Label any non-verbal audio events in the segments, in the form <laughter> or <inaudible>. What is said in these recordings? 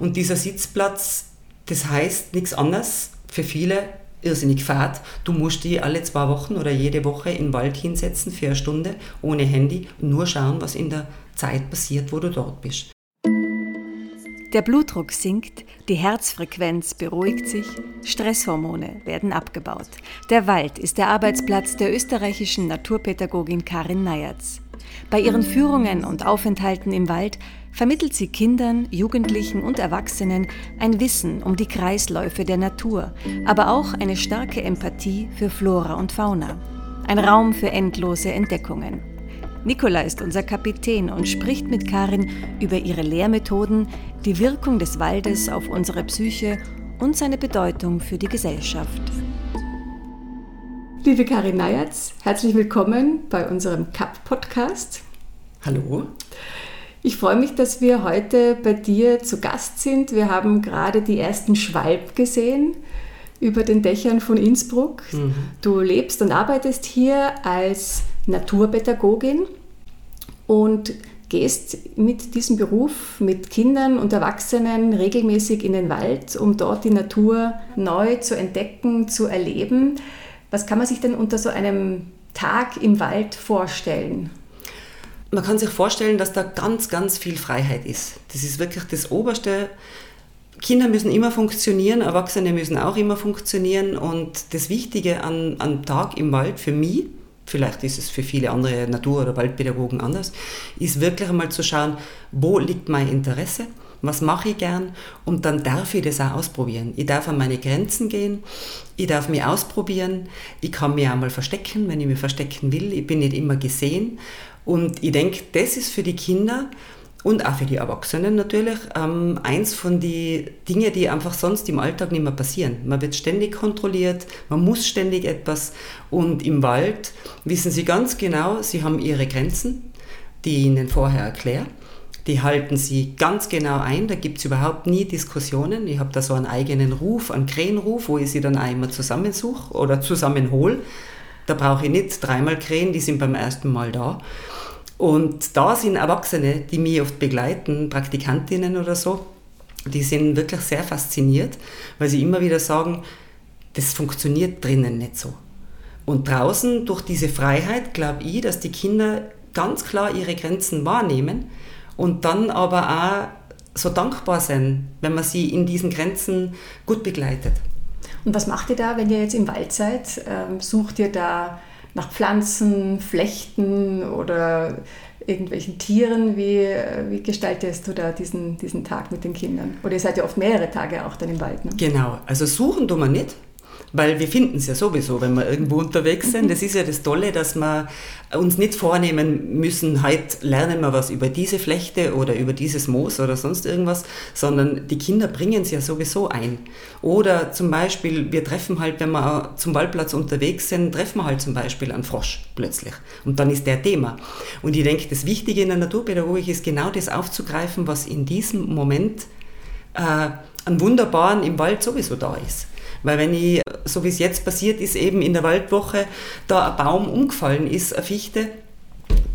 Und dieser Sitzplatz, das heißt nichts anderes für viele irrsinnig fad. Du musst die alle zwei Wochen oder jede Woche den Wald hinsetzen für eine Stunde ohne Handy und nur schauen, was in der Zeit passiert, wo du dort bist. Der Blutdruck sinkt, die Herzfrequenz beruhigt sich, Stresshormone werden abgebaut. Der Wald ist der Arbeitsplatz der österreichischen Naturpädagogin Karin Neyertz. Bei ihren Führungen und Aufenthalten im Wald vermittelt sie Kindern, Jugendlichen und Erwachsenen ein Wissen um die Kreisläufe der Natur, aber auch eine starke Empathie für Flora und Fauna. Ein Raum für endlose Entdeckungen. Nicola ist unser Kapitän und spricht mit Karin über ihre Lehrmethoden, die Wirkung des Waldes auf unsere Psyche und seine Bedeutung für die Gesellschaft. Liebe Karin Neyertz, herzlich willkommen bei unserem CAP-Podcast. Hallo. Ich freue mich, dass wir heute bei dir zu Gast sind. Wir haben gerade die ersten Schwalb gesehen über den Dächern von Innsbruck. Mhm. Du lebst und arbeitest hier als Naturpädagogin und gehst mit diesem Beruf mit Kindern und Erwachsenen regelmäßig in den Wald, um dort die Natur neu zu entdecken, zu erleben. Was kann man sich denn unter so einem Tag im Wald vorstellen? Man kann sich vorstellen, dass da ganz, ganz viel Freiheit ist. Das ist wirklich das Oberste. Kinder müssen immer funktionieren, Erwachsene müssen auch immer funktionieren. Und das Wichtige an, am Tag im Wald für mich vielleicht ist es für viele andere Natur- oder Waldpädagogen anders, ist wirklich einmal zu schauen, wo liegt mein Interesse, was mache ich gern und dann darf ich das auch ausprobieren. Ich darf an meine Grenzen gehen, ich darf mich ausprobieren, ich kann mich auch mal verstecken, wenn ich mich verstecken will, ich bin nicht immer gesehen und ich denke, das ist für die Kinder und auch für die Erwachsenen natürlich ähm, eins von den Dingen, die einfach sonst im Alltag nicht mehr passieren. Man wird ständig kontrolliert, man muss ständig etwas und im Wald wissen sie ganz genau, sie haben ihre Grenzen, die ich ihnen vorher erkläre. Die halten sie ganz genau ein, da gibt es überhaupt nie Diskussionen. Ich habe da so einen eigenen Ruf, einen Krähenruf, wo ich sie dann einmal zusammensuche oder zusammenhole. Da brauche ich nicht dreimal Krähen, die sind beim ersten Mal da. Und da sind Erwachsene, die mich oft begleiten, Praktikantinnen oder so, die sind wirklich sehr fasziniert, weil sie immer wieder sagen, das funktioniert drinnen nicht so. Und draußen, durch diese Freiheit, glaube ich, dass die Kinder ganz klar ihre Grenzen wahrnehmen und dann aber auch so dankbar sein, wenn man sie in diesen Grenzen gut begleitet. Und was macht ihr da, wenn ihr jetzt im Wald seid? Ähm, sucht ihr da nach Pflanzen, Flechten oder irgendwelchen Tieren. Wie, wie gestaltest du da diesen, diesen Tag mit den Kindern? Oder ihr seid ja oft mehrere Tage auch dann im Wald. Ne? Genau, also suchen tun wir nicht. Weil wir finden es ja sowieso, wenn wir irgendwo unterwegs sind. Das ist ja das Tolle, dass wir uns nicht vornehmen müssen, heute lernen wir was über diese Flechte oder über dieses Moos oder sonst irgendwas, sondern die Kinder bringen es ja sowieso ein. Oder zum Beispiel, wir treffen halt, wenn wir zum Waldplatz unterwegs sind, treffen wir halt zum Beispiel einen Frosch plötzlich. Und dann ist der Thema. Und ich denke, das Wichtige in der Naturpädagogik ist genau das aufzugreifen, was in diesem Moment äh, an Wunderbaren im Wald sowieso da ist. Weil wenn ich, so wie es jetzt passiert ist, eben in der Waldwoche, da ein Baum umgefallen ist, eine Fichte,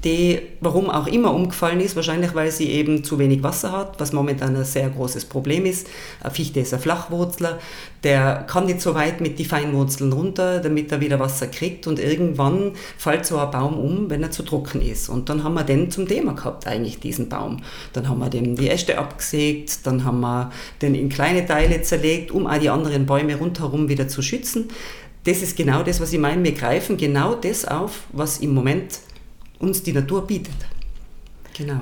die, warum auch immer umgefallen ist, wahrscheinlich weil sie eben zu wenig Wasser hat, was momentan ein sehr großes Problem ist. Eine Fichte ist ein Flachwurzler, der kann nicht so weit mit die Feinwurzeln runter, damit er wieder Wasser kriegt und irgendwann fällt so ein Baum um, wenn er zu trocken ist. Und dann haben wir den zum Thema gehabt, eigentlich diesen Baum. Dann haben wir dem die Äste abgesägt, dann haben wir den in kleine Teile zerlegt, um auch die anderen Bäume rundherum wieder zu schützen. Das ist genau das, was ich meine. Wir greifen genau das auf, was im Moment uns die Natur bietet. Genau.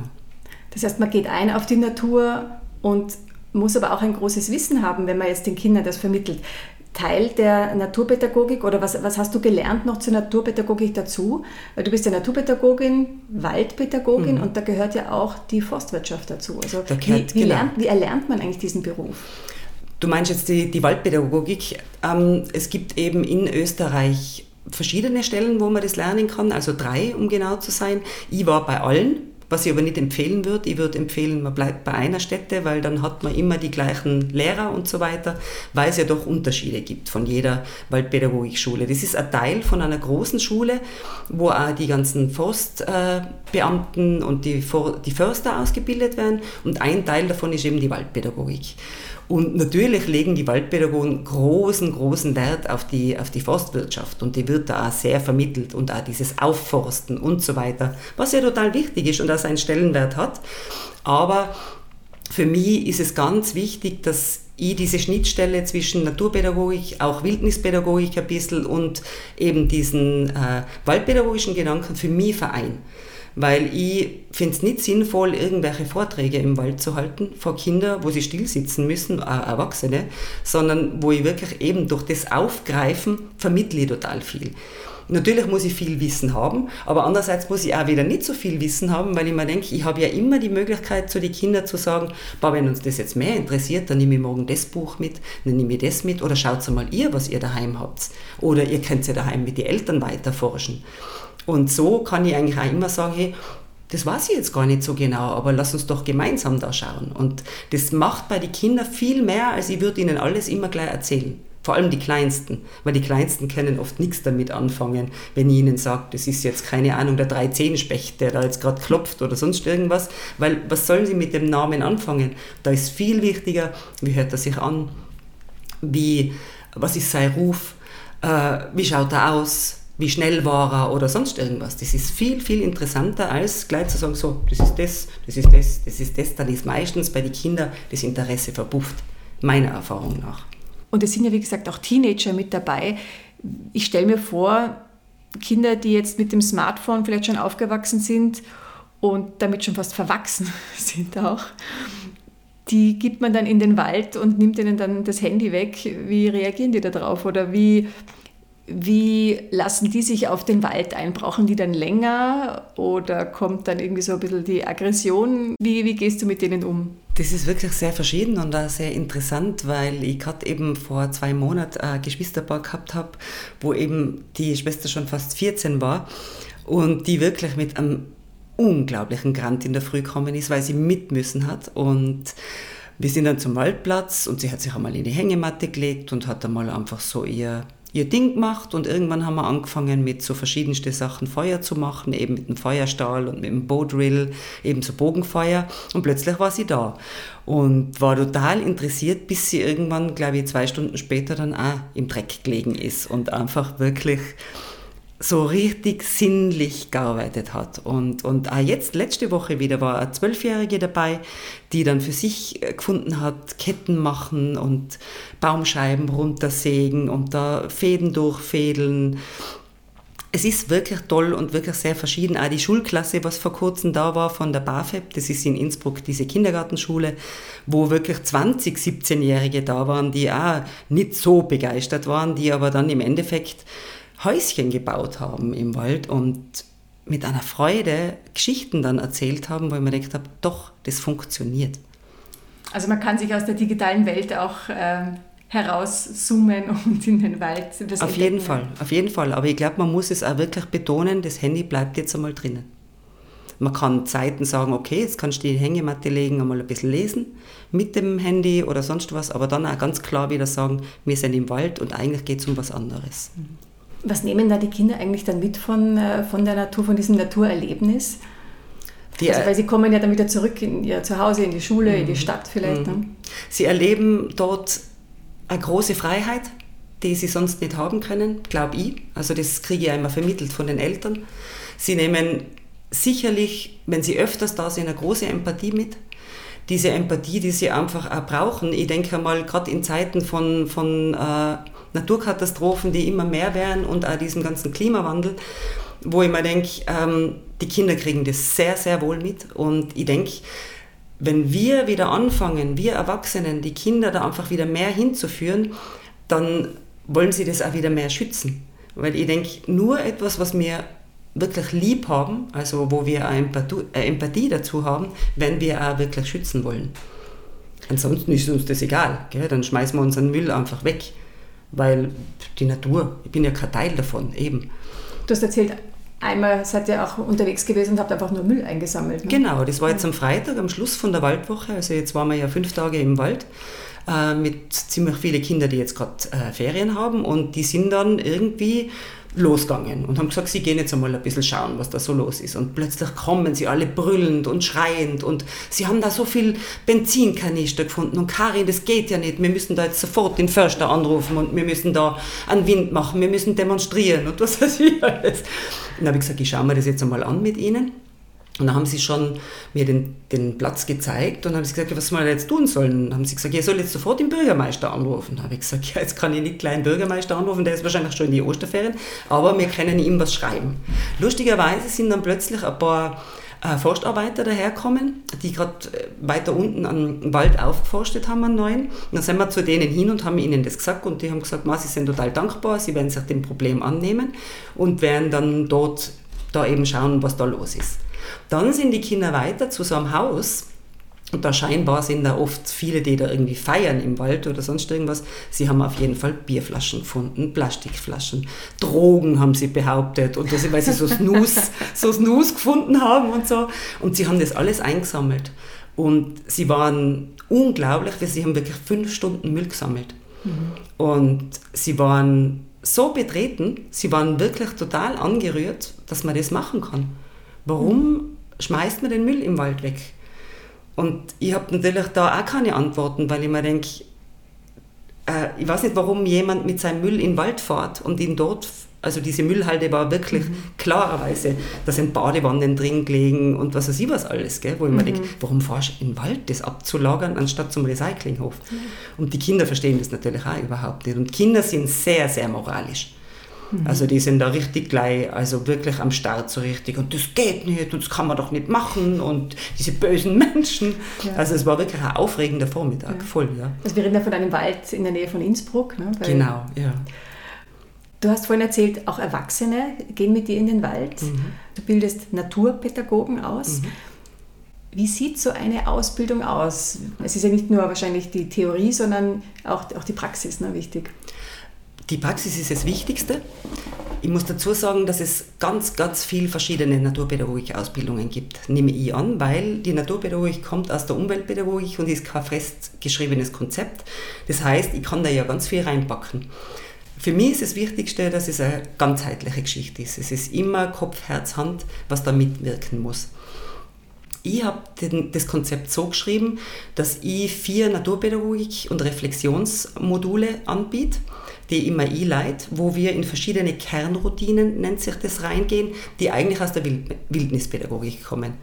Das heißt, man geht ein auf die Natur und muss aber auch ein großes Wissen haben, wenn man jetzt den Kindern das vermittelt. Teil der Naturpädagogik oder was, was hast du gelernt noch zur Naturpädagogik dazu? Weil du bist ja Naturpädagogin, Waldpädagogin mhm. und da gehört ja auch die Forstwirtschaft dazu. Also wie, wie, genau. lernt, wie erlernt man eigentlich diesen Beruf? Du meinst jetzt die, die Waldpädagogik. Ähm, es gibt eben in Österreich verschiedene Stellen, wo man das lernen kann, also drei, um genau zu sein. Ich war bei allen, Was ich aber nicht empfehlen würde, ich würde empfehlen, man bleibt bei einer Stätte, weil dann hat man immer die gleichen Lehrer und so weiter, weil es ja doch Unterschiede gibt von jeder Waldpädagogikschule. Das ist ein Teil von einer großen Schule, wo auch die ganzen Forstbeamten und die, Förster ausgebildet werden und ein Teil davon ist eben die Waldpädagogik. Und natürlich legen die Waldpädagogen großen, großen Wert auf die, auf die Forstwirtschaft und die wird da auch sehr vermittelt und auch dieses Aufforsten und so weiter, was ja total wichtig ist und auch seinen Stellenwert hat. Aber für mich ist es ganz wichtig, dass ich diese Schnittstelle zwischen Naturpädagogik, auch Wildnispädagogik ein bisschen und eben diesen äh, waldpädagogischen Gedanken für mich verein weil ich finde es nicht sinnvoll, irgendwelche Vorträge im Wald zu halten vor Kindern, wo sie still sitzen müssen, auch Erwachsene, sondern wo ich wirklich eben durch das Aufgreifen vermittle ich total viel. Natürlich muss ich viel Wissen haben, aber andererseits muss ich auch wieder nicht so viel Wissen haben, weil ich mir denke, ich habe ja immer die Möglichkeit, zu den Kindern zu sagen, wenn uns das jetzt mehr interessiert, dann nehme ich morgen das Buch mit, dann nehme ich das mit oder schaut mal ihr, was ihr daheim habt. Oder ihr könnt ja daheim mit den Eltern weiter forschen. Und so kann ich eigentlich auch immer sagen, das weiß ich jetzt gar nicht so genau, aber lass uns doch gemeinsam da schauen. Und das macht bei den Kindern viel mehr, als ich würde ihnen alles immer gleich erzählen. Vor allem die Kleinsten, weil die Kleinsten können oft nichts damit anfangen, wenn ich ihnen sage, das ist jetzt keine Ahnung, der Dreizehnspecht, der da jetzt gerade klopft oder sonst irgendwas, weil was sollen sie mit dem Namen anfangen? Da ist viel wichtiger, wie hört er sich an, wie, was ist sein Ruf, äh, wie schaut er aus, wie schnell war er oder sonst irgendwas. Das ist viel, viel interessanter, als gleich zu sagen, so, das ist das, das ist das, das ist das. Dann ist meistens bei den Kindern das Interesse verpufft, meiner Erfahrung nach. Und es sind ja, wie gesagt, auch Teenager mit dabei. Ich stelle mir vor, Kinder, die jetzt mit dem Smartphone vielleicht schon aufgewachsen sind und damit schon fast verwachsen <laughs> sind auch, die gibt man dann in den Wald und nimmt ihnen dann das Handy weg. Wie reagieren die darauf? Oder wie wie lassen die sich auf den Wald ein? Brauchen die dann länger oder kommt dann irgendwie so ein bisschen die Aggression? Wie, wie gehst du mit denen um? Das ist wirklich sehr verschieden und auch sehr interessant, weil ich gerade eben vor zwei Monaten ein Geschwisterpaar gehabt habe, wo eben die Schwester schon fast 14 war und die wirklich mit einem unglaublichen Grant in der Früh gekommen ist, weil sie mit müssen hat und wir sind dann zum Waldplatz und sie hat sich einmal in die Hängematte gelegt und hat einmal einfach so ihr ihr Ding gemacht und irgendwann haben wir angefangen mit so verschiedenste Sachen Feuer zu machen, eben mit dem Feuerstahl und mit dem Bowdrill, eben so Bogenfeuer. Und plötzlich war sie da. Und war total interessiert, bis sie irgendwann, glaube ich, zwei Stunden später dann auch im Dreck gelegen ist und einfach wirklich so richtig sinnlich gearbeitet hat. Und, und auch jetzt, letzte Woche wieder, war eine Zwölfjährige dabei, die dann für sich äh, gefunden hat, Ketten machen und Baumscheiben runtersägen und da Fäden durchfädeln. Es ist wirklich toll und wirklich sehr verschieden. Auch die Schulklasse, was vor kurzem da war von der BAföB, das ist in Innsbruck diese Kindergartenschule, wo wirklich 20 17-Jährige da waren, die auch nicht so begeistert waren, die aber dann im Endeffekt Häuschen gebaut haben im Wald und mit einer Freude Geschichten dann erzählt haben, wo ich mir gedacht habe, doch, das funktioniert. Also man kann sich aus der digitalen Welt auch äh, herauszoomen <laughs> und in den Wald. Auf jeden Fall, auf jeden Fall. Aber ich glaube, man muss es auch wirklich betonen, das Handy bleibt jetzt einmal drinnen. Man kann Zeiten sagen, okay, jetzt kannst du die Hängematte legen, einmal ein bisschen lesen mit dem Handy oder sonst was, aber dann auch ganz klar wieder sagen, wir sind im Wald und eigentlich geht es um was anderes. Mhm. Was nehmen da die Kinder eigentlich dann mit von, äh, von der Natur, von diesem Naturerlebnis? Die, also, weil sie kommen ja dann wieder zurück in ihr Zuhause, in die Schule, mhm. in die mhm. Stadt vielleicht. Mhm. Ne? Sie erleben dort eine große Freiheit, die sie sonst nicht haben können, glaube ich. Also das kriege ich einmal vermittelt von den Eltern. Sie nehmen sicherlich, wenn sie öfters da sind, eine große Empathie mit. Diese Empathie, die sie einfach auch brauchen. Ich denke mal, gerade in Zeiten von, von äh, Naturkatastrophen, die immer mehr werden und auch diesem ganzen Klimawandel, wo ich mir denke, ähm, die Kinder kriegen das sehr, sehr wohl mit. Und ich denke, wenn wir wieder anfangen, wir Erwachsenen, die Kinder da einfach wieder mehr hinzuführen, dann wollen sie das auch wieder mehr schützen. Weil ich denke, nur etwas, was wir wirklich lieb haben, also wo wir eine Empathie, eine Empathie dazu haben, werden wir auch wirklich schützen wollen. Ansonsten ist uns das egal. Gell? Dann schmeißen wir unseren Müll einfach weg weil die Natur, ich bin ja kein Teil davon, eben. Du hast erzählt, einmal seid ihr auch unterwegs gewesen und habt einfach nur Müll eingesammelt. Ne? Genau, das war jetzt am Freitag, am Schluss von der Waldwoche. Also jetzt waren wir ja fünf Tage im Wald äh, mit ziemlich vielen Kindern, die jetzt gerade äh, Ferien haben und die sind dann irgendwie losgegangen und haben gesagt, sie gehen jetzt einmal ein bisschen schauen, was da so los ist. Und plötzlich kommen sie alle brüllend und schreiend und sie haben da so viel Benzinkanister gefunden und Karin, das geht ja nicht, wir müssen da jetzt sofort den Förster anrufen und wir müssen da einen Wind machen, wir müssen demonstrieren und was weiß ich alles. Und dann habe ich gesagt, ich schaue mir das jetzt einmal an mit ihnen. Und dann haben sie schon mir den, den Platz gezeigt und haben sie gesagt, was soll wir jetzt tun sollen? Dann haben sie gesagt, ich soll jetzt sofort den Bürgermeister anrufen. Dann habe ich gesagt, ja, jetzt kann ich nicht gleich den Bürgermeister anrufen, der ist wahrscheinlich schon in die Osterferien, aber wir können ihm was schreiben. Lustigerweise sind dann plötzlich ein paar äh, Forstarbeiter daherkommen, die gerade äh, weiter unten am Wald aufgeforstet haben, einen neuen. Und dann sind wir zu denen hin und haben ihnen das gesagt und die haben gesagt, sie sind total dankbar, sie werden sich dem Problem annehmen und werden dann dort da eben schauen, was da los ist. Dann sind die Kinder weiter zu so einem Haus. Und da scheinbar sind da oft viele, die da irgendwie feiern im Wald oder sonst irgendwas. Sie haben auf jeden Fall Bierflaschen gefunden, Plastikflaschen, Drogen haben sie behauptet und das, weil sie so Snus, <laughs> so Snus gefunden haben und so. Und sie haben das alles eingesammelt. Und sie waren unglaublich, weil sie haben wirklich fünf Stunden Müll gesammelt. Mhm. Und sie waren so betreten, sie waren wirklich total angerührt, dass man das machen kann. Warum schmeißt man den Müll im Wald weg? Und ich habe natürlich da auch keine Antworten, weil ich mir denke, äh, ich weiß nicht, warum jemand mit seinem Müll in den Wald fährt und ihn dort, also diese Müllhalde war wirklich mhm. klarerweise, da sind Badewannen drin gelegen und was weiß ich was alles, gell? wo ich mhm. mir denke, warum fahrst du in den Wald, das abzulagern, anstatt zum Recyclinghof? Mhm. Und die Kinder verstehen das natürlich auch überhaupt nicht. Und Kinder sind sehr, sehr moralisch. Mhm. Also die sind da richtig gleich, also wirklich am Start so richtig und das geht nicht und das kann man doch nicht machen und diese bösen <laughs> Menschen. Ja. Also es war wirklich ein aufregender Vormittag, ja. voll, ja. Also wir reden ja von einem Wald in der Nähe von Innsbruck. Ne? genau, ja. Du hast vorhin erzählt, auch Erwachsene gehen mit dir in den Wald. Mhm. Du bildest Naturpädagogen aus. Mhm. Wie sieht so eine Ausbildung aus? Es ist ja nicht nur wahrscheinlich die Theorie, sondern auch, auch die Praxis ne, wichtig. Die Praxis ist das Wichtigste. Ich muss dazu sagen, dass es ganz, ganz viele verschiedene Naturpädagogik-Ausbildungen gibt, nehme ich an, weil die Naturpädagogik kommt aus der Umweltpädagogik und ist kein festgeschriebenes Konzept. Das heißt, ich kann da ja ganz viel reinpacken. Für mich ist das Wichtigste, dass es eine ganzheitliche Geschichte ist. Es ist immer Kopf, Herz, Hand, was da mitwirken muss. Ich habe das Konzept so geschrieben, dass ich vier Naturpädagogik- und Reflexionsmodule anbiete die immer einleite, wo wir in verschiedene Kernroutinen, nennt sich das, reingehen, die eigentlich aus der Wildnispädagogik kommen.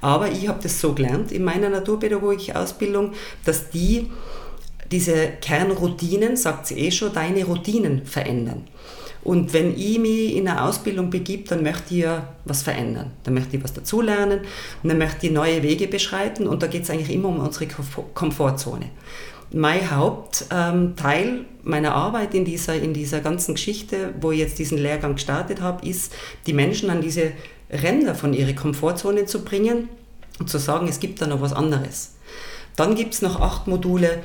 Aber ich habe das so gelernt in meiner Naturpädagogik-Ausbildung, dass die diese Kernroutinen, sagt sie eh schon, deine Routinen verändern. Und wenn ich mich in eine Ausbildung begib, dann möchte ich ja was verändern. Dann möchte ich was dazulernen und dann möchte ich neue Wege beschreiten und da geht es eigentlich immer um unsere Komfortzone mein Hauptteil ähm, meiner Arbeit in dieser, in dieser ganzen Geschichte, wo ich jetzt diesen Lehrgang gestartet habe, ist, die Menschen an diese Ränder von ihrer Komfortzone zu bringen und zu sagen, es gibt da noch was anderes. Dann gibt es noch acht Module,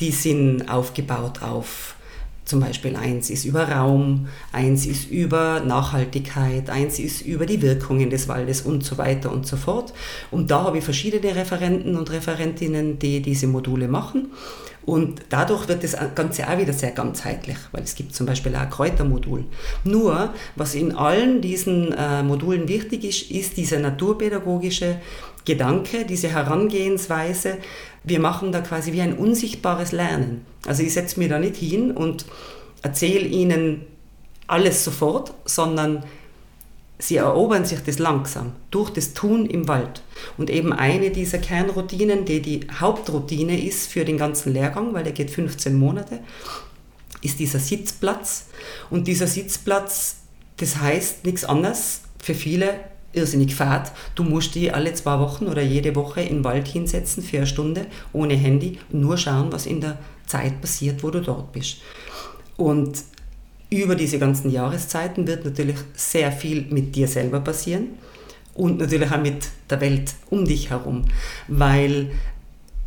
die sind aufgebaut auf zum Beispiel eins ist über Raum, eins ist über Nachhaltigkeit, eins ist über die Wirkungen des Waldes und so weiter und so fort. Und da habe ich verschiedene Referenten und Referentinnen, die diese Module machen. Und dadurch wird das Ganze auch wieder sehr ganzheitlich, weil es gibt zum Beispiel auch ein Kräutermodul. Nur, was in allen diesen äh, Modulen wichtig ist, ist dieser naturpädagogische Gedanke, diese Herangehensweise. Wir machen da quasi wie ein unsichtbares Lernen. Also ich setze mir da nicht hin und erzähle Ihnen alles sofort, sondern sie erobern sich das langsam durch das Tun im Wald. Und eben eine dieser Kernroutinen, die die Hauptroutine ist für den ganzen Lehrgang, weil der geht 15 Monate, ist dieser Sitzplatz. Und dieser Sitzplatz, das heißt nichts anderes für viele irrsinnig fad. Du musst dich alle zwei Wochen oder jede Woche den Wald hinsetzen für eine Stunde ohne Handy und nur schauen, was in der Zeit passiert, wo du dort bist. Und über diese ganzen Jahreszeiten wird natürlich sehr viel mit dir selber passieren und natürlich auch mit der Welt um dich herum, weil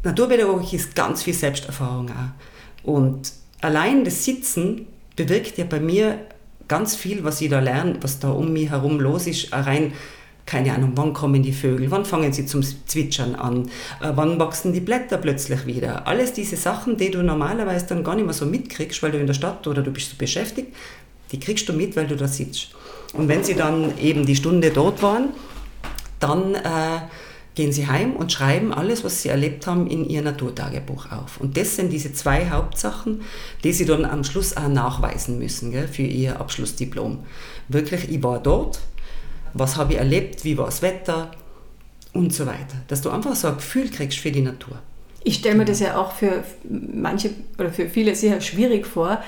Naturpädagogik ist ganz viel Selbsterfahrung auch. Und allein das Sitzen bewirkt ja bei mir ganz viel, was ich da lerne, was da um mich herum los ist, rein keine Ahnung, wann kommen die Vögel, wann fangen sie zum Zwitschern an, äh, wann wachsen die Blätter plötzlich wieder. Alles diese Sachen, die du normalerweise dann gar nicht mehr so mitkriegst, weil du in der Stadt oder du bist so beschäftigt, die kriegst du mit, weil du da sitzt. Und wenn sie dann eben die Stunde dort waren, dann äh, gehen sie heim und schreiben alles, was sie erlebt haben, in ihr Naturtagebuch auf. Und das sind diese zwei Hauptsachen, die sie dann am Schluss auch nachweisen müssen gell, für ihr Abschlussdiplom. Wirklich, ich war dort, was habe ich erlebt, wie war das Wetter und so weiter. Dass du einfach so ein Gefühl kriegst für die Natur. Ich stelle mir das ja auch für manche oder für viele sehr schwierig vor,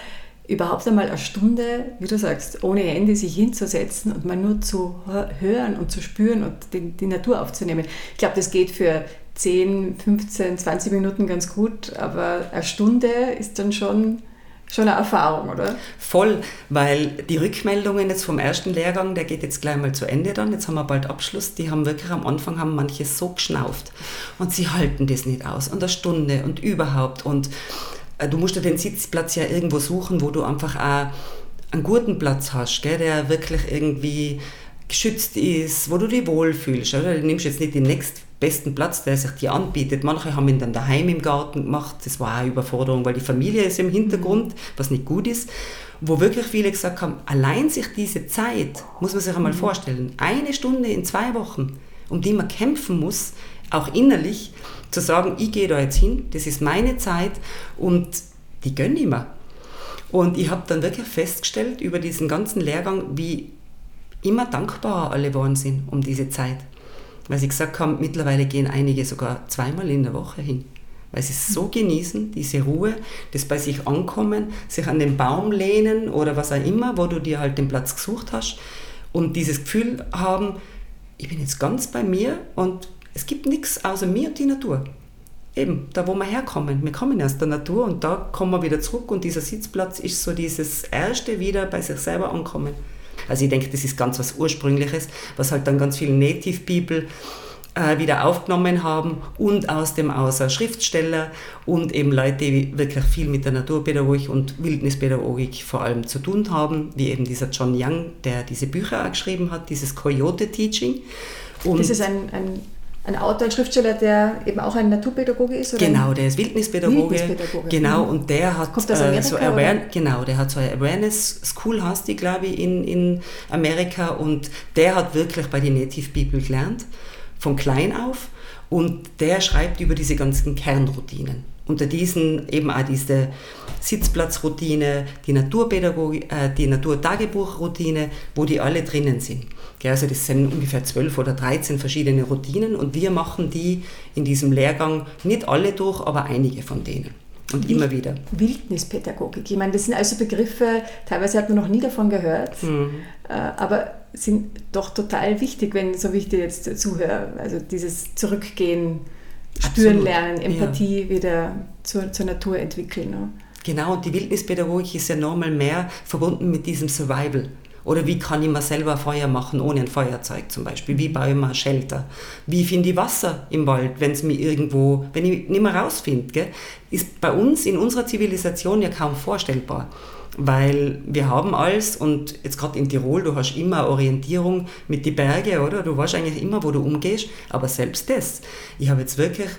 überhaupt einmal eine Stunde, wie du sagst, ohne Handy sich hinzusetzen und mal nur zu hören und zu spüren und die, die Natur aufzunehmen. Ich glaube, das geht für 10, 15, 20 Minuten ganz gut, aber eine Stunde ist dann schon schon eine Erfahrung, oder? Voll, weil die Rückmeldungen jetzt vom ersten Lehrgang, der geht jetzt gleich mal zu Ende dann, jetzt haben wir bald Abschluss, die haben wirklich am Anfang haben manche so geschnauft und sie halten das nicht aus und eine Stunde und überhaupt und äh, du musst ja den Sitzplatz ja irgendwo suchen, wo du einfach auch einen guten Platz hast, gell, der wirklich irgendwie geschützt ist, wo du dich wohlfühlst. Oder? Du nimmst jetzt nicht den nächstbesten Platz, der sich dir anbietet. Manche haben ihn dann daheim im Garten gemacht. Das war eine Überforderung, weil die Familie ist im Hintergrund, was nicht gut ist. Wo wirklich viele gesagt haben, allein sich diese Zeit, muss man sich einmal mhm. vorstellen, eine Stunde in zwei Wochen, um die man kämpfen muss, auch innerlich, zu sagen, ich gehe da jetzt hin, das ist meine Zeit und die gönne ich mir. Und ich habe dann wirklich festgestellt über diesen ganzen Lehrgang, wie immer dankbar alle geworden sind um diese Zeit. Weil sie gesagt haben, mittlerweile gehen einige sogar zweimal in der Woche hin. Weil sie es so genießen, diese Ruhe, das bei sich ankommen, sich an den Baum lehnen oder was auch immer, wo du dir halt den Platz gesucht hast und dieses Gefühl haben, ich bin jetzt ganz bei mir und es gibt nichts außer mir und die Natur. Eben, da wo wir herkommen. Wir kommen aus der Natur und da kommen wir wieder zurück und dieser Sitzplatz ist so dieses erste wieder bei sich selber ankommen. Also ich denke, das ist ganz was Ursprüngliches, was halt dann ganz viele Native People äh, wieder aufgenommen haben und aus dem außer Schriftsteller und eben Leute, die wirklich viel mit der Naturpädagogik und Wildnispädagogik vor allem zu tun haben, wie eben dieser John Young, der diese Bücher auch geschrieben hat, dieses Coyote Teaching. Und das ist ein, ein ein Autor, ein Schriftsteller, der eben auch ein Naturpädagoge ist? Oder genau, der ist Wildnispädagoge. Wildnispädagoge. Genau, mhm. und der hat Kommt aus Amerika, äh, so Aware, genau, der hat so eine Awareness School, heißt die, glaube ich, in, in Amerika und der hat wirklich bei den Native People gelernt, von klein auf und der schreibt über diese ganzen Kernroutinen. Unter diesen eben auch diese Sitzplatzroutine, die Naturpädagogik, äh, die Naturtagebuchroutine, wo die alle drinnen sind. Also das sind ungefähr zwölf oder dreizehn verschiedene Routinen und wir machen die in diesem Lehrgang nicht alle durch, aber einige von denen. Und Wild, immer wieder. Wildnispädagogik. Ich meine, das sind also Begriffe, teilweise hat man noch nie davon gehört, mhm. Äh, aber sind doch total wichtig, wenn, so wie ich dir jetzt zuhöre, also dieses Zurückgehen, Spüren Absolut. lernen, Empathie ja. wieder zur, zur Natur entwickeln. Ne? Genau, und die Wildnispädagogik ist ja nochmal mehr verbunden mit diesem Survival. Oder wie kann ich mir selber Feuer machen ohne ein Feuerzeug zum Beispiel? Wie baue ich mir Shelter? Wie finde ich Wasser im Wald, wenn es mir irgendwo, wenn ich nicht mehr rausfinde? Ist bei uns in unserer Zivilisation ja kaum vorstellbar. Weil wir haben alles und jetzt gerade in Tirol, du hast immer Orientierung mit den Bergen, oder? Du weißt eigentlich immer, wo du umgehst, aber selbst das. Ich habe jetzt wirklich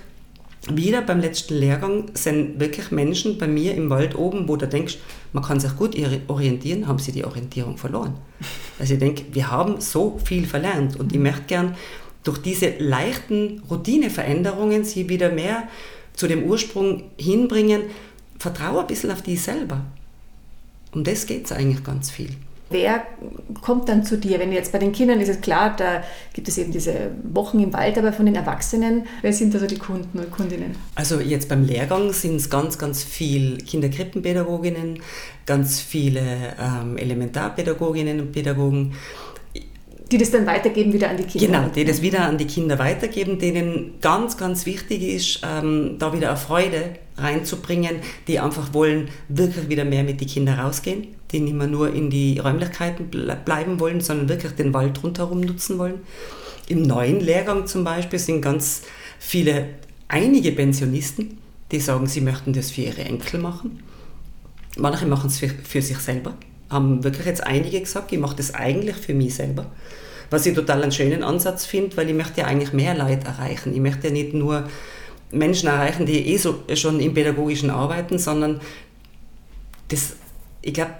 wieder beim letzten Lehrgang sind wirklich Menschen bei mir im Wald oben, wo du denkst, man kann sich gut orientieren, haben sie die Orientierung verloren. <laughs> Also ich denke, wir haben so viel verlernt und ich möchte gern durch diese leichten Routineveränderungen sie wieder mehr zu dem Ursprung hinbringen, vertraue ein bisschen auf die selber. Um das geht es eigentlich ganz viel. Wer kommt dann zu dir? Wenn jetzt bei den Kindern ist es klar, da gibt es eben diese Wochen im Wald, aber von den Erwachsenen, wer sind also die Kunden und Kundinnen? Also jetzt beim Lehrgang sind es ganz, ganz viele Kinderkrippenpädagoginnen, ganz viele ähm, Elementarpädagoginnen und Pädagogen. Die das dann weitergeben wieder an die Kinder. Genau, die das wieder an die Kinder weitergeben, denen ganz, ganz wichtig ist, ähm, da wieder eine Freude reinzubringen, die einfach wollen wirklich wieder mehr mit den Kindern rausgehen die nicht mehr nur in die Räumlichkeiten bleiben wollen, sondern wirklich den Wald rundherum nutzen wollen. Im neuen Lehrgang zum Beispiel sind ganz viele, einige Pensionisten, die sagen, sie möchten das für ihre Enkel machen. Manche machen es für, für sich selber, haben wirklich jetzt einige gesagt, ich mache das eigentlich für mich selber. Was ich total einen schönen Ansatz finde, weil ich möchte ja eigentlich mehr Leute erreichen. Ich möchte ja nicht nur Menschen erreichen, die eh so schon im pädagogischen arbeiten, sondern das, ich glaube,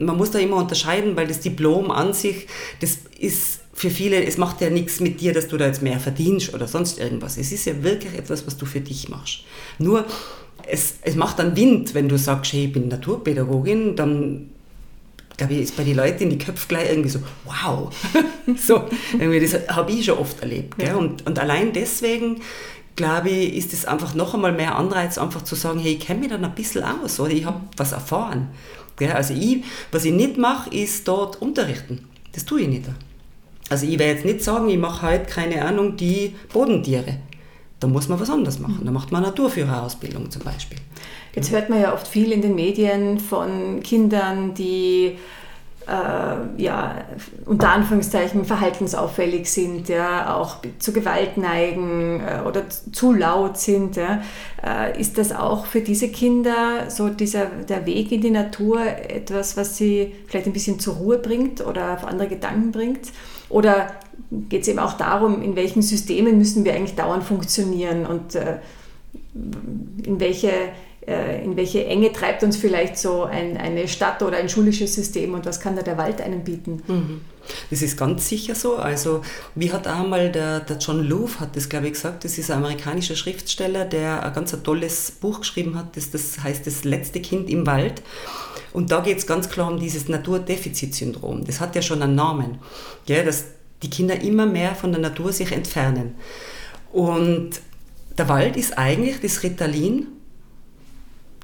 man muss da immer unterscheiden, weil das Diplom an sich, das ist für viele, es macht ja nichts mit dir, dass du da jetzt mehr verdienst oder sonst irgendwas. Es ist ja wirklich etwas, was du für dich machst. Nur, es, es macht dann Wind, wenn du sagst, hey, ich bin Naturpädagogin, dann glaube ich, ist bei den Leuten in die Köpfe gleich irgendwie so, wow. <laughs> so, irgendwie, das habe ich schon oft erlebt. Ja. Und, und allein deswegen glaube ich, ist es einfach noch einmal mehr Anreiz, einfach zu sagen, hey, ich kenne mich dann ein bisschen aus oder ich habe was erfahren. Also ich, was ich nicht mache, ist dort unterrichten. Das tue ich nicht. Also ich werde jetzt nicht sagen, ich mache heute, keine Ahnung, die Bodentiere. Da muss man was anderes machen. Da macht man Naturführerausbildung zum Beispiel. Jetzt hört man ja oft viel in den Medien von Kindern, die äh, ja, unter Anführungszeichen verhaltensauffällig sind, ja, auch zu Gewalt neigen äh, oder zu laut sind. Ja. Äh, ist das auch für diese Kinder so dieser, der Weg in die Natur etwas, was sie vielleicht ein bisschen zur Ruhe bringt oder auf andere Gedanken bringt? Oder geht es eben auch darum, in welchen Systemen müssen wir eigentlich dauernd funktionieren und äh, in welche in welche Enge treibt uns vielleicht so ein, eine Stadt oder ein schulisches System und was kann da der Wald einem bieten? Mhm. Das ist ganz sicher so. Also, wie hat einmal der, der John Louvre, hat das glaube ich gesagt, das ist ein amerikanischer Schriftsteller, der ein ganz ein tolles Buch geschrieben hat, das, das heißt Das letzte Kind im Wald. Und da geht es ganz klar um dieses Naturdefizitsyndrom. Das hat ja schon einen Namen, ja, dass die Kinder immer mehr von der Natur sich entfernen. Und der Wald ist eigentlich das Ritalin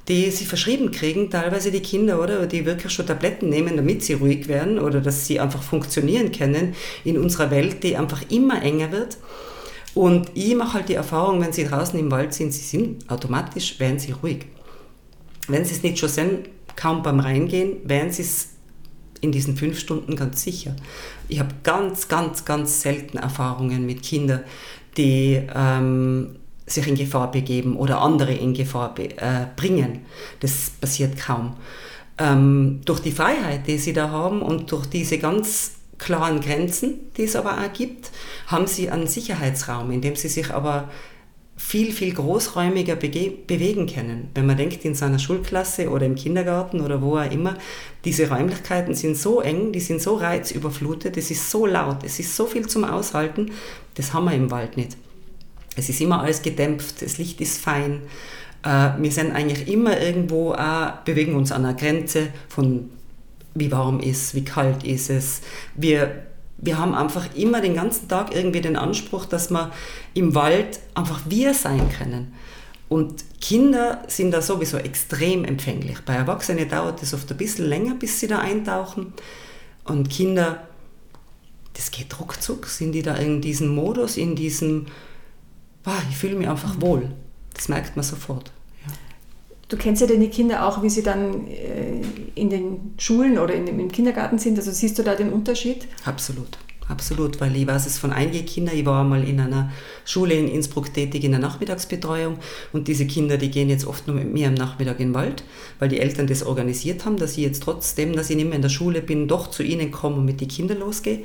die sie verschrieben kriegen, teilweise die Kinder, oder? Die wirklich schon Tabletten nehmen, damit sie ruhig werden oder dass sie einfach funktionieren können in unserer Welt, die einfach immer enger wird. Und ich mache halt die Erfahrung, wenn sie draußen im Wald sind, sie sind automatisch, werden sie ruhig. Wenn sie es nicht schon sind, kaum beim Reingehen, werden sie es in diesen fünf Stunden ganz sicher. Ich habe ganz, ganz, ganz selten Erfahrungen mit Kindern, die ähm, sich in Gefahr begeben oder andere in Gefahr äh, bringen. Das passiert kaum. Ähm, durch die Freiheit, die sie da haben und durch diese ganz klaren Grenzen, die es aber auch gibt, haben sie einen Sicherheitsraum, in dem sie sich aber viel, viel großräumiger bewegen können. Wenn man denkt, in seiner Schulklasse oder im Kindergarten oder wo auch immer, diese Räumlichkeiten sind so eng, die sind so reizüberflutet, es ist so laut, es ist so viel zum Aushalten, das haben wir im Wald nicht. Es ist immer alles gedämpft, das Licht ist fein. Äh, wir sind eigentlich immer irgendwo, auch, bewegen uns an einer Grenze von wie warm ist, wie kalt ist es. Wir, wir haben einfach immer den ganzen Tag irgendwie den Anspruch, dass wir im Wald einfach wir sein können. Und Kinder sind da sowieso extrem empfänglich. Bei Erwachsenen dauert es oft ein bisschen länger, bis sie da eintauchen. Und Kinder, das geht ruckzuck, sind die da in diesem Modus, in diesem boah, ich fühle mich einfach wohl. Das merkt man sofort. Ja. Du kennst ja deine Kinder auch, wie sie dann äh, in den Schulen oder in, im Kindergarten sind. Also siehst du da den Unterschied? Absolut. Absolut, weil ich weiß es von einigen Kindern. Ich war einmal in einer Schule in Innsbruck tätig in der Nachmittagsbetreuung und diese Kinder, die gehen jetzt oft nur mit mir am Nachmittag in den Wald, weil die Eltern das organisiert haben, dass ich jetzt trotzdem, dass ich nicht mehr in der Schule bin, doch zu ihnen komme und mit den Kindern losgehe.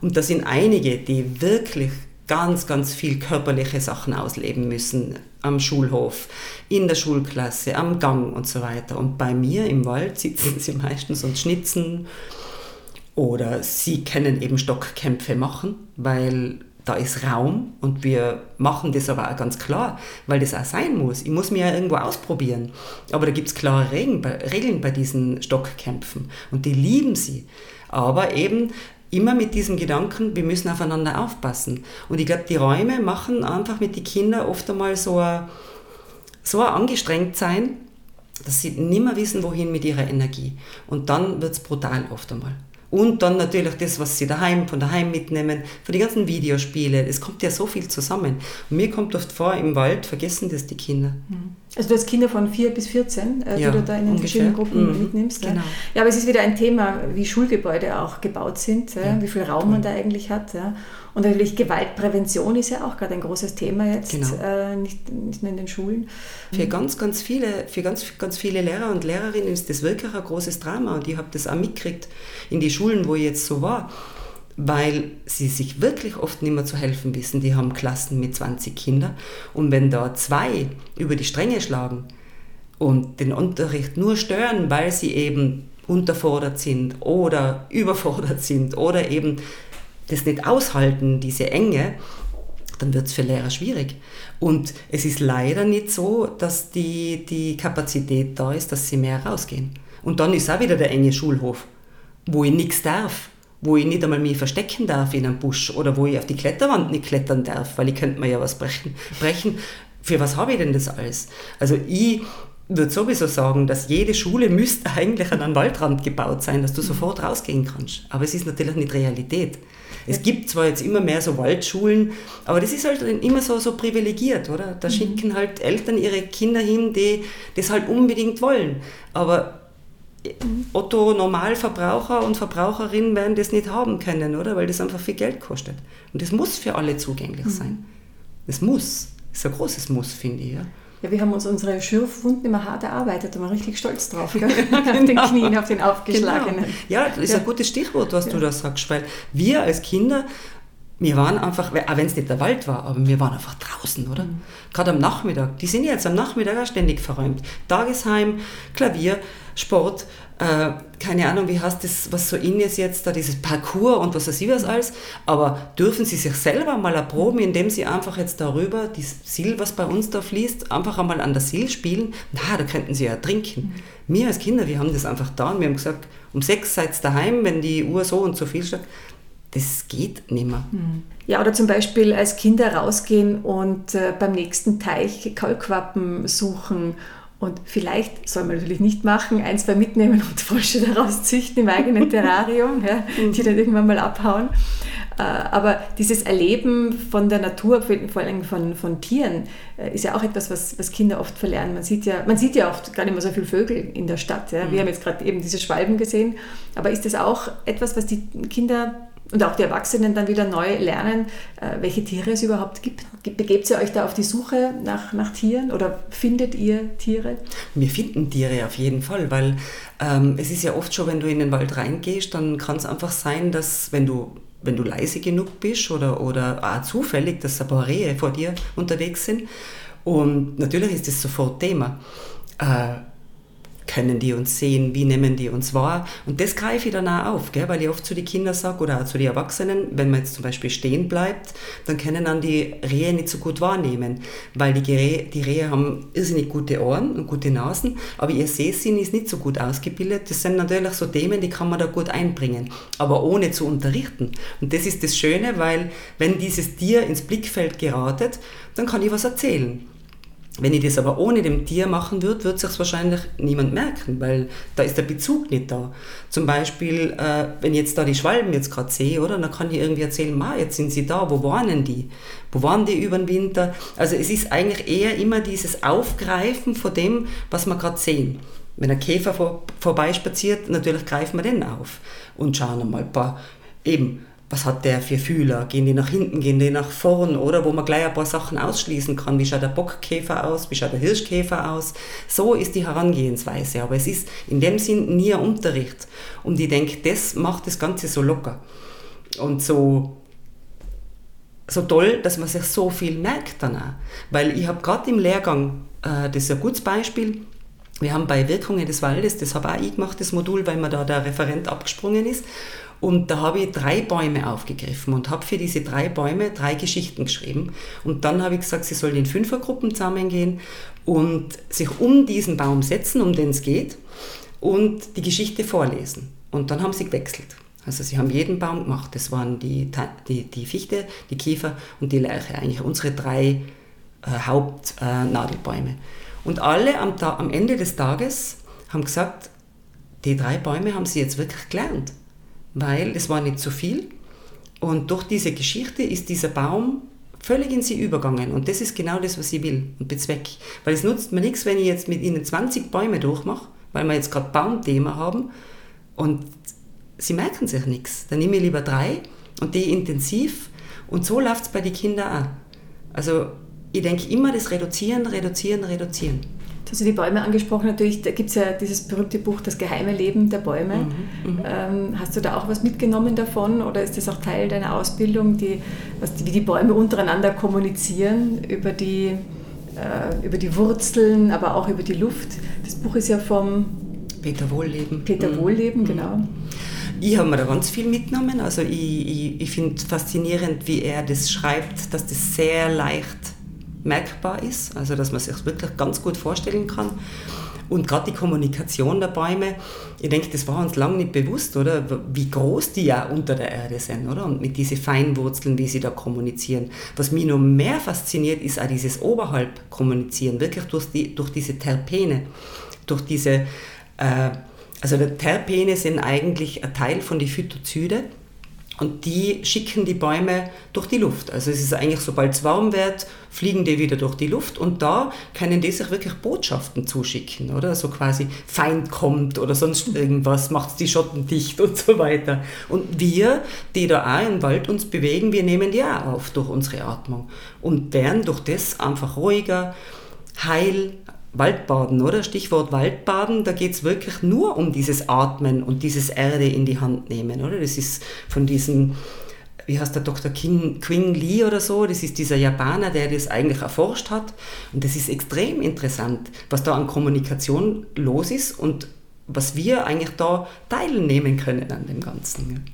Und da sind einige, die wirklich ganz, ganz viel körperliche Sachen ausleben müssen am Schulhof, in der Schulklasse, am Gang und so weiter. Und bei mir im Wald sitzen <laughs> sie meistens und schnitzen oder sie können eben Stockkämpfe machen, weil da ist Raum und wir machen das aber auch ganz klar, weil das auch sein muss. Ich muss mich ja irgendwo ausprobieren. Aber da gibt es klare Regeln bei, Regeln bei diesen Stockkämpfen und die lieben sie. Aber eben immer mit diesem Gedanken, wir müssen aufeinander aufpassen. Und ich glaube, die Räume machen einfach mit den Kindern oft einmal so ein, so ein angestrengt sein, dass sie nicht mehr wissen, wohin mit ihrer Energie. Und dann wird es brutal oft einmal. Und dann natürlich das, was sie daheim, von daheim mitnehmen, von den ganzen Videospiele. Es kommt ja so viel zusammen. Und mir kommt oft vor, im Wald vergessen das die Kinder. Mhm. Also du hast Kinder von 4 bis 14, äh, ja, die du da in den verschiedenen Gruppen mhm, mitnimmst. Genau. Ja, aber es ist wieder ein Thema, wie Schulgebäude auch gebaut sind, ja, wie viel Raum man da eigentlich hat. Ja. Und natürlich Gewaltprävention ist ja auch gerade ein großes Thema jetzt, genau. äh, nicht, nicht, nur in den Schulen. Für ganz, ganz viele, für ganz, ganz viele Lehrer und Lehrerinnen ist das wirklich ein großes Drama. Und ich habe das auch mitgekriegt in die Schulen, wo ich jetzt so war weil sie sich wirklich oft nicht mehr zu helfen wissen. Die haben Klassen mit 20 Kindern und wenn da zwei über die Stränge schlagen und den Unterricht nur stören, weil sie eben unterfordert sind oder <laughs> überfordert sind oder eben das nicht aushalten, diese Enge, dann wird es für Lehrer schwierig. Und es ist leider nicht so, dass die, die Kapazität da ist, dass sie mehr rausgehen. Und dann ist auch wieder der enge Schulhof, wo ich nichts darf wo ich nicht einmal mich verstecken darf in einem Busch oder wo ich auf die Kletterwand nicht klettern darf, weil ich könnte mir ja was brechen. <laughs> brechen. Für was habe ich denn das alles? Also ich würde sowieso sagen, dass jede Schule müsste eigentlich an einem Waldrand gebaut sein, dass du mhm. sofort rausgehen kannst. Aber es ist natürlich nicht Realität. Es gibt zwar jetzt immer mehr so Waldschulen, aber das ist halt immer so, so privilegiert, oder? Da mhm. schicken halt Eltern ihre Kinder hin, die das halt unbedingt wollen. Aber Otto Normalverbraucher und Verbraucherinnen werden das nicht haben können, oder? Weil das einfach viel Geld kostet. Und das muss für alle zugänglich mhm. sein. Das muss. Das ist ein großes Muss, finde ich. Ja. Ja, wir haben uns unsere Schürfwunden immer hart erarbeitet und waren richtig stolz drauf, <laughs> gell? genau. <laughs> auf den Knien, auf den aufgeschlagenen. Genau. Ja, das ist ja. ein gutes Stichwort, was ja. du da sagst, weil wir als Kinder wir waren einfach, auch wenn es nicht der Wald war, aber wir waren einfach draußen, oder? Mhm. Gerade am Nachmittag. Die sind jetzt am Nachmittag auch ständig verräumt. Tagesheim, Klavier, Sport, äh, keine Ahnung, wie heißt das, was so in ist jetzt, da dieses Parcours und was weiß ich was alles, aber dürfen sie sich selber mal erproben, indem sie einfach jetzt darüber, die Sil, was bei uns da fließt, einfach einmal an der Sil spielen? Na, da könnten sie ja trinken. Mhm. Wir als Kinder, wir haben das einfach da und wir haben gesagt, um sechs seid ihr daheim, wenn die Uhr so und so viel steht. Das geht nicht mehr. Mhm. Ja, oder zum Beispiel als Kinder rausgehen und äh, beim nächsten Teich Kaulquappen suchen und vielleicht soll man natürlich nicht machen, ein, zwei mitnehmen und <laughs> Frösche daraus züchten im eigenen Terrarium, ja, die dann irgendwann mal abhauen. Äh, aber dieses Erleben von der Natur, vor allem von, von Tieren, äh, ist ja auch etwas, was, was Kinder oft verlernen. Man sieht, ja, man sieht ja oft gar nicht mehr so viele Vögel in der Stadt. Ja. Wir mhm. haben jetzt gerade eben diese Schwalben gesehen. Aber ist das auch etwas, was die Kinder und auch die Erwachsenen dann wieder neu lernen, äh, welche Tiere es überhaupt gibt. Begebt ihr euch da auf die Suche nach, nach Tieren oder findet ihr Tiere? Wir finden Tiere auf jeden Fall, weil ähm, es ist ja oft schon, wenn du in den Wald reingehst, dann kann es einfach sein, dass wenn du wenn du leise genug bist oder, oder auch zufällig, dass ein paar Rehe vor dir unterwegs sind. Und natürlich ist das sofort Thema. Äh, können die uns sehen, wie nehmen die uns wahr. Und das greife ich dann auch auf, gell? weil ich oft zu den Kindern sage oder auch zu den Erwachsenen, wenn man jetzt zum Beispiel stehen bleibt, dann können dann die Rehe nicht so gut wahrnehmen, weil die, Rehe, die Rehe haben irrsinnig gute Ohren und gute Nasen, aber ihr Sehsinn ist nicht so gut ausgebildet. Das sind natürlich so Themen, die kann man da gut einbringen, aber ohne zu unterrichten. Und das ist das Schöne, weil wenn dieses Tier ins Blickfeld geratet, dann kann ich was erzählen. Wenn ich das aber ohne dem Tier machen würde, wird es wahrscheinlich niemand merken, weil da ist der Bezug nicht da. Zum Beispiel, äh, wenn ich jetzt da die Schwalben jetzt gerade sehe, oder, dann kann ich irgendwie erzählen, ma, jetzt sind sie da, wo waren die? Wo waren die über den Winter? Also es ist eigentlich eher immer dieses Aufgreifen von dem, was wir gerade sehen. Wenn ein Käfer vor, vorbeispaziert, natürlich greifen wir den auf und schauen mal ein paar, eben, was hat der für Fühler? Gehen die nach hinten, gehen die nach vorn, oder? Wo man gleich ein paar Sachen ausschließen kann. Wie schaut der Bockkäfer aus? Wie schaut der Hirschkäfer aus? So ist die Herangehensweise. Aber es ist in dem Sinn nie ein Unterricht. Und ich denke, das macht das Ganze so locker. Und so, so toll, dass man sich so viel merkt dann auch. Weil ich habe gerade im Lehrgang, äh, das ist ein gutes Beispiel, wir haben bei Wirkungen des Waldes, das habe auch ich gemacht, das Modul, weil mir da der Referent abgesprungen ist. Und da habe ich drei Bäume aufgegriffen und habe für diese drei Bäume drei Geschichten geschrieben. Und dann habe ich gesagt, sie sollen in Fünfergruppen zusammengehen und sich um diesen Baum setzen, um den es geht, und die Geschichte vorlesen. Und dann haben sie gewechselt. Also sie haben jeden Baum gemacht. Das waren die, die, die Fichte, die Kiefer und die Lärche, eigentlich unsere drei äh, Hauptnadelbäume. Äh, und alle am, am Ende des Tages haben gesagt, die drei Bäume haben sie jetzt wirklich gelernt weil es war nicht zu viel. Und durch diese Geschichte ist dieser Baum völlig in sie übergangen. Und das ist genau das, was ich will und bezweck. Weil es nutzt mir nichts, wenn ich jetzt mit ihnen 20 Bäume durchmache, weil wir jetzt gerade Baumthema haben und sie merken sich nichts. Dann nehme ich lieber drei und die intensiv und so läuft es bei den Kindern auch. Also ich denke immer das Reduzieren, Reduzieren, Reduzieren. Du hast ja die Bäume angesprochen, natürlich, da gibt es ja dieses berühmte Buch Das geheime Leben der Bäume. Mhm, mhm, ähm, hast du da auch was mitgenommen davon oder ist das auch Teil deiner Ausbildung, die, was, wie die Bäume untereinander kommunizieren über die, äh, über die Wurzeln, aber auch über die Luft? Das Buch ist ja vom Peter Wohlleben. Peter mhm. Wohlleben, mhm. genau. Ich habe mir da ganz viel mitgenommen. Also ich, ich, ich finde faszinierend, wie er das schreibt, dass das sehr leicht merkbar ist, also dass man sich wirklich ganz gut vorstellen kann. Und gerade die Kommunikation der Bäume, ich denke, das war uns lange nicht bewusst, oder? Wie groß die ja unter der Erde sind, oder? Und mit diesen Feinwurzeln, wie sie da kommunizieren. Was mich noch mehr fasziniert, ist auch dieses oberhalb kommunizieren, wirklich durch, die, durch diese Terpene, durch diese, äh, also die Terpene sind eigentlich ein Teil von den Phytozyde und die schicken die Bäume durch die Luft. Also es ist eigentlich, sobald es warm wird, fliegen die wieder durch die Luft und da können die sich wirklich Botschaften zuschicken, oder? So quasi Feind kommt oder sonst irgendwas, macht die Schotten dicht <laughs> und so weiter. Und wir, die da auch im Wald uns bewegen, wir nehmen die auch auf durch unsere Atmung und werden durch das einfach ruhiger, heil, Waldbaden, oder? Stichwort Waldbaden, da geht es wirklich nur um dieses Atmen und dieses Erde in die Hand nehmen, oder? Das ist von diesem, wie heißt der Dr. King, Quing Lee oder so, das ist dieser Japaner, der das eigentlich erforscht hat. Und das ist extrem interessant, was da an Kommunikation los ist und was wir eigentlich da teilnehmen können an dem Ganzen.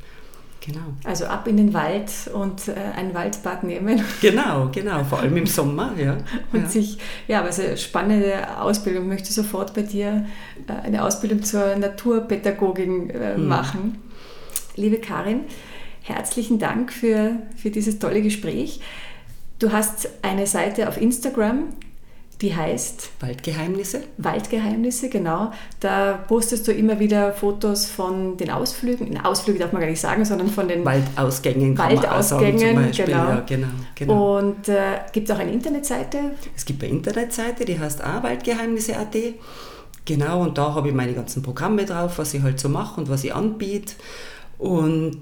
Genau. Also ab in den Wald und äh, ein Waldbad nehmen. Genau, genau, vor allem im Sommer, ja. <laughs> und ja. sich, ja, also spannende Ausbildung. Ich möchte sofort bei dir äh, eine Ausbildung zur Naturpädagogin äh, mhm. machen. Liebe Karin, herzlichen Dank für, für dieses tolle Gespräch. Du hast eine Seite auf Instagram, die heißt Waldgeheimnisse. Waldgeheimnisse, genau. Da postest du immer wieder Fotos von den Ausflügen. Ausflüge darf man gar nicht sagen, sondern von den Waldausgängen. Waldausgängen, genau. Ja, genau, genau. Und äh, gibt es auch eine Internetseite? Es gibt eine Internetseite, die heißt auch Waldgeheimnisse.at. Genau, und da habe ich meine ganzen Programme drauf, was ich halt so mache und was ich anbiete. Und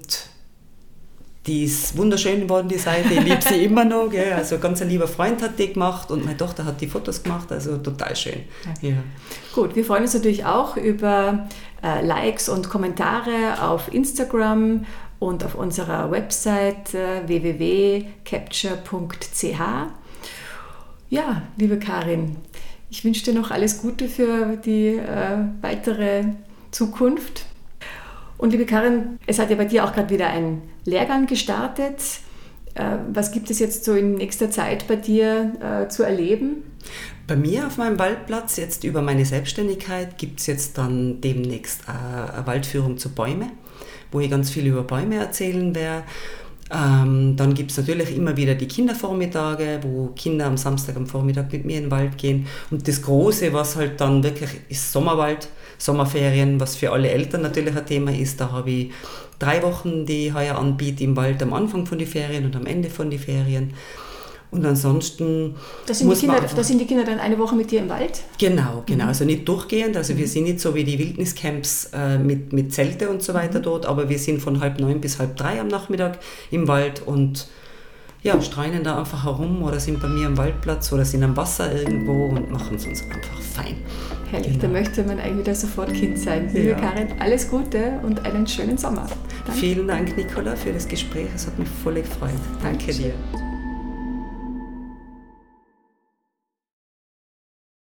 die ist wunderschön geworden, die Seite. Ich liebe sie <laughs> immer noch. Gell. Also ganz ein lieber Freund hat die gemacht und meine Tochter hat die Fotos gemacht. Also total schön. Ja. Gut, wir freuen uns natürlich auch über äh, Likes und Kommentare auf Instagram und auf unserer Website äh, www.capture.ch. Ja, liebe Karin, ich wünsche dir noch alles Gute für die äh, weitere Zukunft. Und liebe Karin, es hat ja bei dir auch gerade wieder ein Lehrgang gestartet. Äh, was gibt es jetzt so in nächster Zeit bei dir äh, zu erleben? Bei mir auf meinem Waldplatz, jetzt über meine Selbstständigkeit, gibt es jetzt dann demnächst eine Waldführung zu Bäume, wo ich ganz viel über Bäume erzählen werde. Ähm, dann gibt es natürlich immer wieder die Kindervormittage, wo Kinder am Samstag am Vormittag mit mir in den Wald gehen. Und das Große, was halt dann wirklich ist Sommerwald, Sommerferien, was für alle Eltern natürlich ein Thema ist. Da habe ich drei Wochen, die ich heuer anbiete im Wald am Anfang von den Ferien und am Ende von den Ferien. Und ansonsten. Das sind, die Kinder, sind die Kinder dann eine Woche mit dir im Wald? Genau, genau. Mhm. Also nicht durchgehend. Also wir mhm. sind nicht so wie die Wildniscamps äh, mit, mit Zelte und so weiter mhm. dort, aber wir sind von halb neun bis halb drei am Nachmittag im Wald und ja, streinen da einfach herum oder sind bei mir am Waldplatz oder sind am Wasser irgendwo und machen es uns einfach fein. Herrlich, genau. da möchte man eigentlich wieder sofort Kind sein. Liebe ja. Karin, alles Gute und einen schönen Sommer. Danke. Vielen Dank, Nicola, für das Gespräch. Es hat mich voll gefreut. Danke dir.